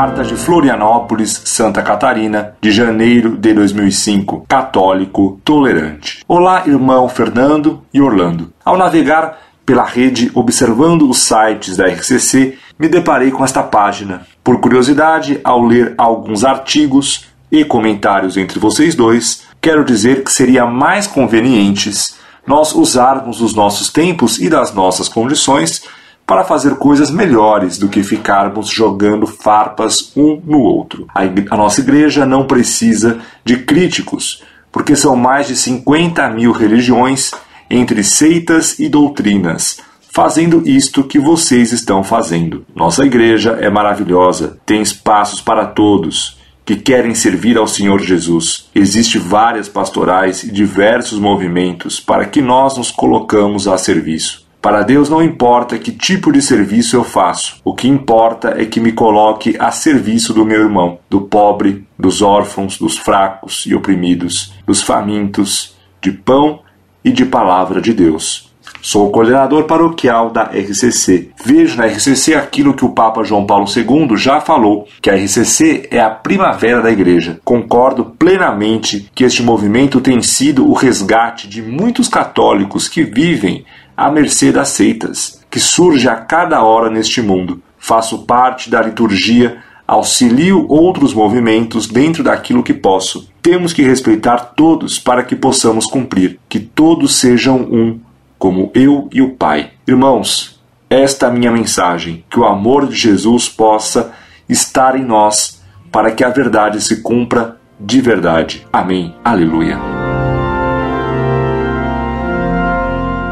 Carta de Florianópolis, Santa Catarina, de janeiro de 2005. Católico tolerante. Olá, irmão Fernando e Orlando. Ao navegar pela rede observando os sites da RCC, me deparei com esta página. Por curiosidade, ao ler alguns artigos e comentários entre vocês dois, quero dizer que seria mais convenientes nós usarmos os nossos tempos e das nossas condições para fazer coisas melhores do que ficarmos jogando farpas um no outro. A, a nossa igreja não precisa de críticos, porque são mais de 50 mil religiões entre seitas e doutrinas, fazendo isto que vocês estão fazendo. Nossa igreja é maravilhosa, tem espaços para todos que querem servir ao Senhor Jesus. Existem várias pastorais e diversos movimentos para que nós nos colocamos a serviço. Para Deus não importa que tipo de serviço eu faço, o que importa é que me coloque a serviço do meu irmão, do pobre, dos órfãos, dos fracos e oprimidos, dos famintos, de pão e de palavra de Deus. Sou o coordenador paroquial da RCC. Vejo na RCC aquilo que o Papa João Paulo II já falou, que a RCC é a primavera da igreja. Concordo plenamente que este movimento tem sido o resgate de muitos católicos que vivem à mercê das seitas, que surge a cada hora neste mundo. Faço parte da liturgia, auxilio outros movimentos dentro daquilo que posso. Temos que respeitar todos para que possamos cumprir, que todos sejam um, como eu e o Pai. Irmãos, esta é a minha mensagem, que o amor de Jesus possa estar em nós, para que a verdade se cumpra de verdade. Amém. Aleluia.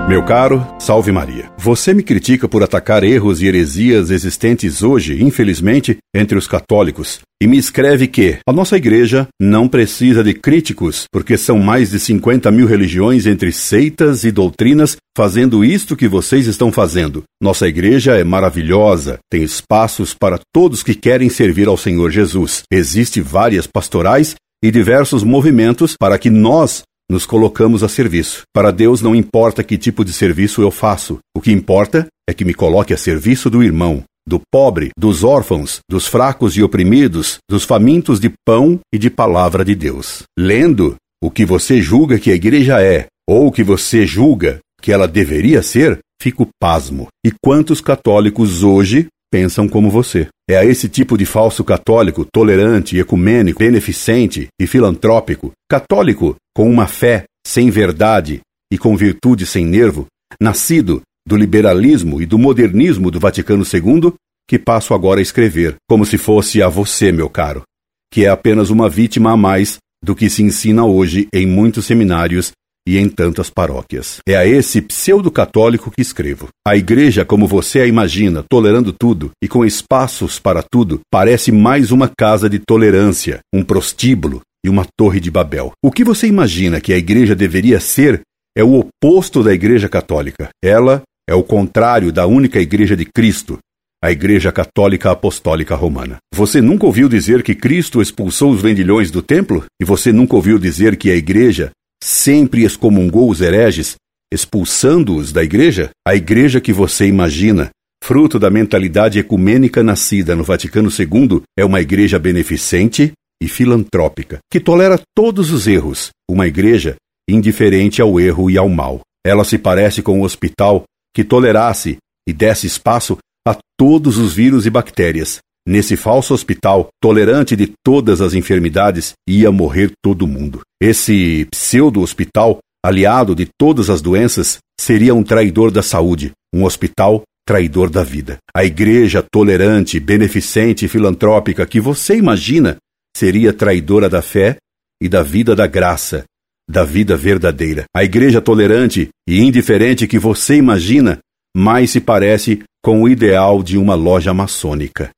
Meu caro, salve Maria. Você me critica por atacar erros e heresias existentes hoje, infelizmente, entre os católicos, e me escreve que a nossa igreja não precisa de críticos, porque são mais de 50 mil religiões entre seitas e doutrinas fazendo isto que vocês estão fazendo. Nossa igreja é maravilhosa, tem espaços para todos que querem servir ao Senhor Jesus. Existem várias pastorais e diversos movimentos para que nós nos colocamos a serviço. Para Deus não importa que tipo de serviço eu faço. O que importa é que me coloque a serviço do irmão, do pobre, dos órfãos, dos fracos e oprimidos, dos famintos de pão e de palavra de Deus. Lendo o que você julga que a igreja é, ou o que você julga que ela deveria ser, fico pasmo. E quantos católicos hoje pensam como você. É a esse tipo de falso católico, tolerante, ecumênico, beneficente e filantrópico, católico com uma fé sem verdade e com virtude sem nervo, nascido do liberalismo e do modernismo do Vaticano II, que passo agora a escrever, como se fosse a você, meu caro, que é apenas uma vítima a mais do que se ensina hoje em muitos seminários e em tantas paróquias. É a esse pseudo-católico que escrevo. A igreja, como você a imagina, tolerando tudo e com espaços para tudo, parece mais uma casa de tolerância, um prostíbulo e uma torre de Babel. O que você imagina que a igreja deveria ser é o oposto da igreja católica. Ela é o contrário da única igreja de Cristo, a Igreja Católica Apostólica Romana. Você nunca ouviu dizer que Cristo expulsou os vendilhões do templo? E você nunca ouviu dizer que a Igreja sempre excomungou os hereges, expulsando-os da igreja? A igreja que você imagina, fruto da mentalidade ecumênica nascida no Vaticano II, é uma igreja beneficente e filantrópica, que tolera todos os erros, uma igreja indiferente ao erro e ao mal. Ela se parece com um hospital que tolerasse e desse espaço a todos os vírus e bactérias, Nesse falso hospital, tolerante de todas as enfermidades, ia morrer todo mundo. Esse pseudo-hospital, aliado de todas as doenças, seria um traidor da saúde, um hospital traidor da vida. A igreja tolerante, beneficente e filantrópica que você imagina seria traidora da fé e da vida da graça, da vida verdadeira. A igreja tolerante e indiferente que você imagina mais se parece com o ideal de uma loja maçônica.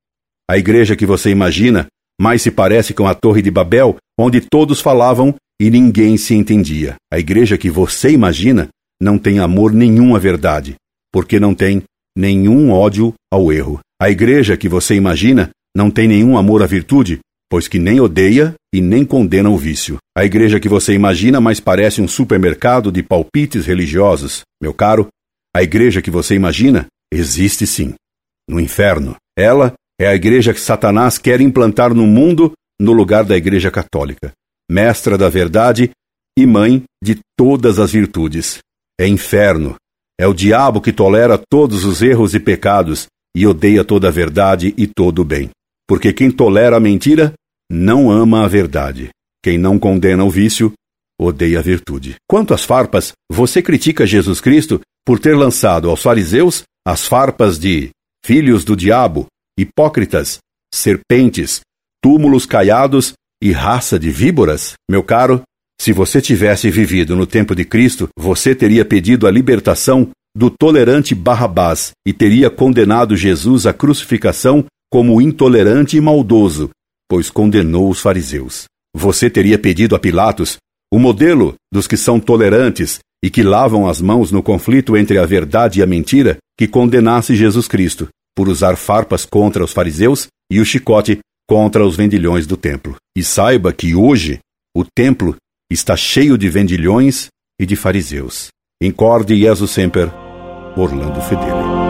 A igreja que você imagina mais se parece com a Torre de Babel, onde todos falavam e ninguém se entendia. A igreja que você imagina não tem amor nenhum à verdade, porque não tem nenhum ódio ao erro. A igreja que você imagina não tem nenhum amor à virtude, pois que nem odeia e nem condena o vício. A igreja que você imagina mais parece um supermercado de palpites religiosos. Meu caro, a igreja que você imagina existe sim. No inferno. Ela É a igreja que Satanás quer implantar no mundo no lugar da igreja católica, mestra da verdade e mãe de todas as virtudes. É inferno. É o diabo que tolera todos os erros e pecados e odeia toda a verdade e todo o bem. Porque quem tolera a mentira não ama a verdade. Quem não condena o vício odeia a virtude. Quanto às farpas, você critica Jesus Cristo por ter lançado aos fariseus as farpas de filhos do diabo, hipócritas, serpentes, túmulos caiados e raça de víboras? Meu caro, se você tivesse vivido no tempo de Cristo, você teria pedido a libertação do tolerante Barrabás e teria condenado Jesus à crucificação como intolerante e maldoso, pois condenou os fariseus. Você teria pedido a Pilatos o modelo dos que são tolerantes e que lavam as mãos no conflito entre a verdade e a mentira, que condenasse Jesus Cristo por usar farpas contra os fariseus e o chicote contra os vendilhões do templo. E saiba que hoje o templo está cheio de vendilhões e de fariseus. Incorde Jesus Semper, Orlando Fedeli.